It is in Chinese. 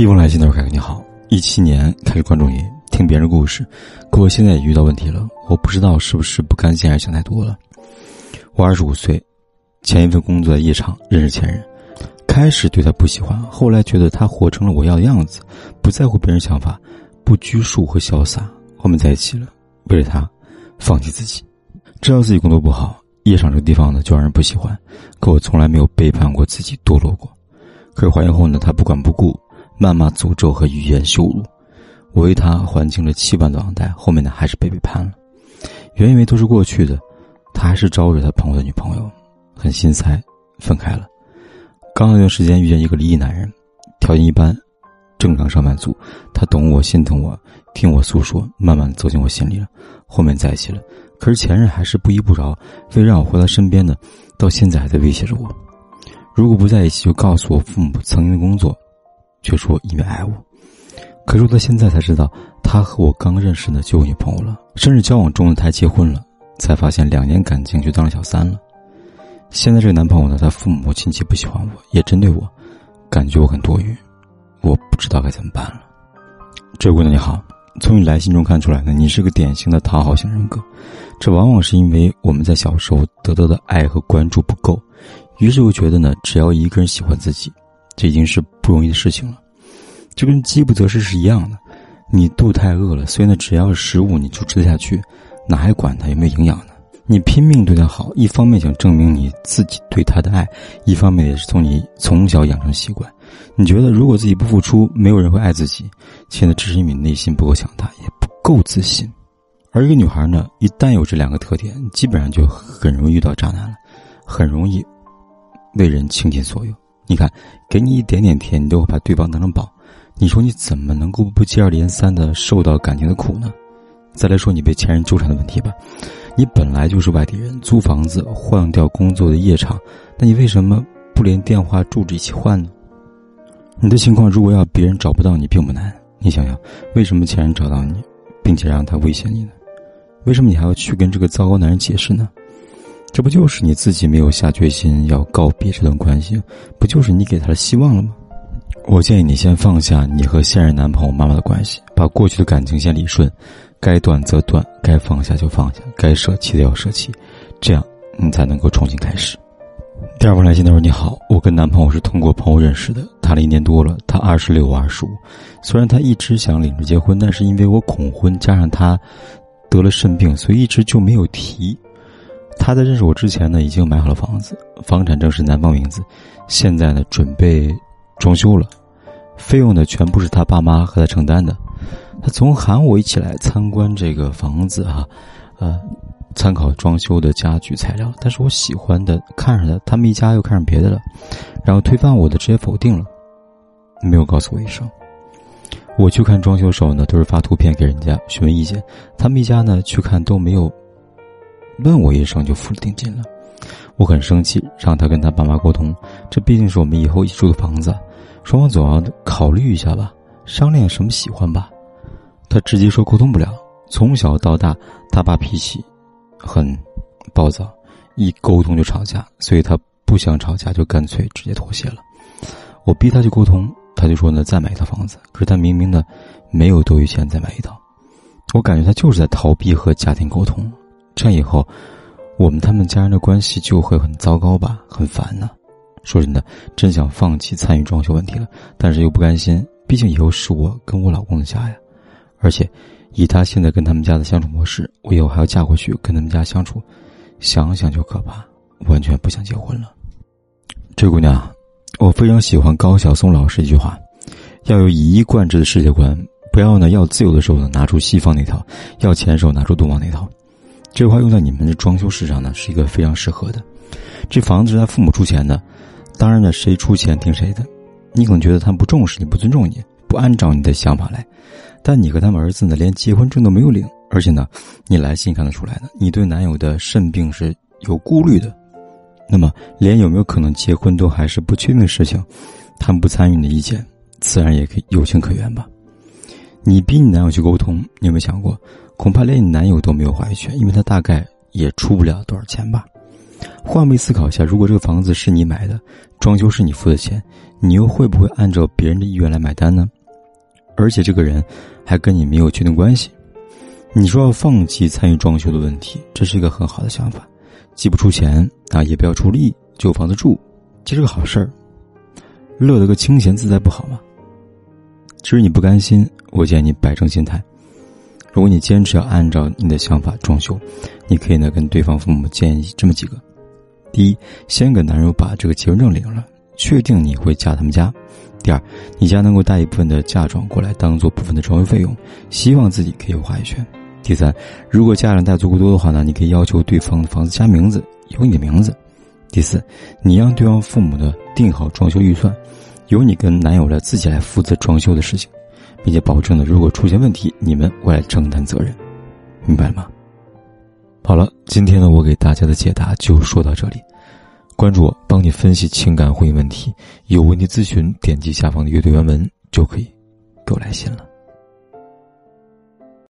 一封来信的凯哥你好，一七年开始关注你，听别人故事，可我现在也遇到问题了，我不知道是不是不甘心还是想太多了。我二十五岁，前一份工作在夜场认识前任，开始对他不喜欢，后来觉得他活成了我要的样子，不在乎别人想法，不拘束和潇洒，后面在一起了，为了他，放弃自己，知道自己工作不好，夜场这个地方呢就让人不喜欢，可我从来没有背叛过自己，堕落过，可是怀孕后呢，他不管不顾。谩骂、诅咒和语言羞辱，我为他还清了七万的房贷，后面呢还是被背叛了。原以为都是过去的，他还是招惹他朋友的女朋友，很心塞，分开了。刚那段时间遇见一个离异男人，条件一般，正常上班族，他懂我，心疼我，听我诉说，慢慢走进我心里了。后面在一起了，可是前任还是不依不饶，为让我回他身边呢，到现在还在威胁着我。如果不在一起，就告诉我父母曾经的工作。却说因为爱我，可是我到现在才知道，他和我刚认识呢就有女朋友了，甚至交往中的他结婚了，才发现两年感情就当了小三了。现在这个男朋友呢，他父母亲戚不喜欢我，也针对我，感觉我很多余，我不知道该怎么办了。这位姑娘你好，从你来信中看出来呢，你是个典型的讨好型人格，这往往是因为我们在小时候得到的爱和关注不够，于是又觉得呢，只要一个人喜欢自己。这已经是不容易的事情了，就跟饥不择食是一样的。你肚太饿了，所以呢，只要是食物你就吃得下去，哪还管它有没有营养呢？你拼命对他好，一方面想证明你自己对他的爱，一方面也是从你从小养成习惯。你觉得如果自己不付出，没有人会爱自己，现在只是因为你内心不够强大，也不够自信。而一个女孩呢，一旦有这两个特点，基本上就很容易遇到渣男了，很容易为人倾尽所有。你看，给你一点点甜，你都会把对方当成宝。你说你怎么能够不接二连三的受到感情的苦呢？再来说你被前任纠缠的问题吧。你本来就是外地人，租房子换掉工作的夜场，那你为什么不连电话住址一起换呢？你的情况如果要别人找不到你并不难。你想想，为什么前任找到你，并且让他威胁你呢？为什么你还要去跟这个糟糕男人解释呢？这不就是你自己没有下决心要告别这段关系，不就是你给他的希望了吗？我建议你先放下你和现任男朋友妈妈的关系，把过去的感情先理顺，该断则断，该放下就放下，该舍弃的要舍弃，这样你才能够重新开始。第二封来信的时候，你好，我跟男朋友是通过朋友认识的，谈了一年多了，他二十六，我二十五。虽然他一直想领着结婚，但是因为我恐婚，加上他得了肾病，所以一直就没有提。他在认识我之前呢，已经买好了房子，房产证是男方名字，现在呢准备装修了，费用呢全部是他爸妈和他承担的。他总喊我一起来参观这个房子啊，呃，参考装修的家具材料。但是我喜欢的看上的，他们一家又看上别的了，然后推翻我的，直接否定了，没有告诉我一声。我去看装修时候呢，都是发图片给人家询问意见，他们一家呢去看都没有。问我一声就付了定金了，我很生气，让他跟他爸妈沟通。这毕竟是我们以后一起住的房子，双方总要考虑一下吧，商量什么喜欢吧。他直接说沟通不了。从小到大，他爸脾气很暴躁，一沟通就吵架，所以他不想吵架，就干脆直接妥协了。我逼他去沟通，他就说呢再买一套房子。可是他明明的没有多余钱再买一套，我感觉他就是在逃避和家庭沟通。这样以后，我们他们家人的关系就会很糟糕吧，很烦呢。说真的，真想放弃参与装修问题了，但是又不甘心，毕竟以后是我跟我老公的家呀。而且，以他现在跟他们家的相处模式，我以后还要嫁过去跟他们家相处，想想就可怕，完全不想结婚了。这姑娘，我非常喜欢高晓松老师一句话：要有以一贯之的世界观，不要呢要自由的时候呢拿出西方那套，要钱的时候拿出东方那套。这话用在你们的装修室上呢，是一个非常适合的。这房子是他父母出钱的，当然呢，谁出钱听谁的。你可能觉得他们不重视你，不尊重你，不按照你的想法来。但你和他们儿子呢，连结婚证都没有领，而且呢，你来信看得出来的，你对男友的肾病是有顾虑的。那么，连有没有可能结婚都还是不确定的事情，他们不参与你的意见，自然也可以有情可原吧。你逼你男友去沟通，你有没有想过？恐怕连你男友都没有话语权，因为他大概也出不了多少钱吧。换位思考一下，如果这个房子是你买的，装修是你付的钱，你又会不会按照别人的意愿来买单呢？而且这个人还跟你没有确定关系。你说要放弃参与装修的问题，这是一个很好的想法，既不出钱啊，也不要出力就有房子住，这是个好事儿，乐得个清闲自在不好吗？至于你不甘心，我建议你摆正心态。如果你坚持要按照你的想法装修，你可以呢跟对方父母建议这么几个：第一，先给男友把这个结婚证领了，确定你会嫁他们家；第二，你家能够带一部分的嫁妆过来当做部分的装修费用，希望自己可以有话语权。第三，如果家人带足够多的话呢，你可以要求对方的房子加名字，有你的名字。第四，你让对方父母呢定好装修预算，由你跟男友来自己来负责装修的事情，并且保证呢，如果出现问题，你们会来承担责任，明白了吗？好了，今天呢，我给大家的解答就说到这里。关注我，帮你分析情感婚姻问题，有问题咨询，点击下方的阅读原文就可以给我来信了。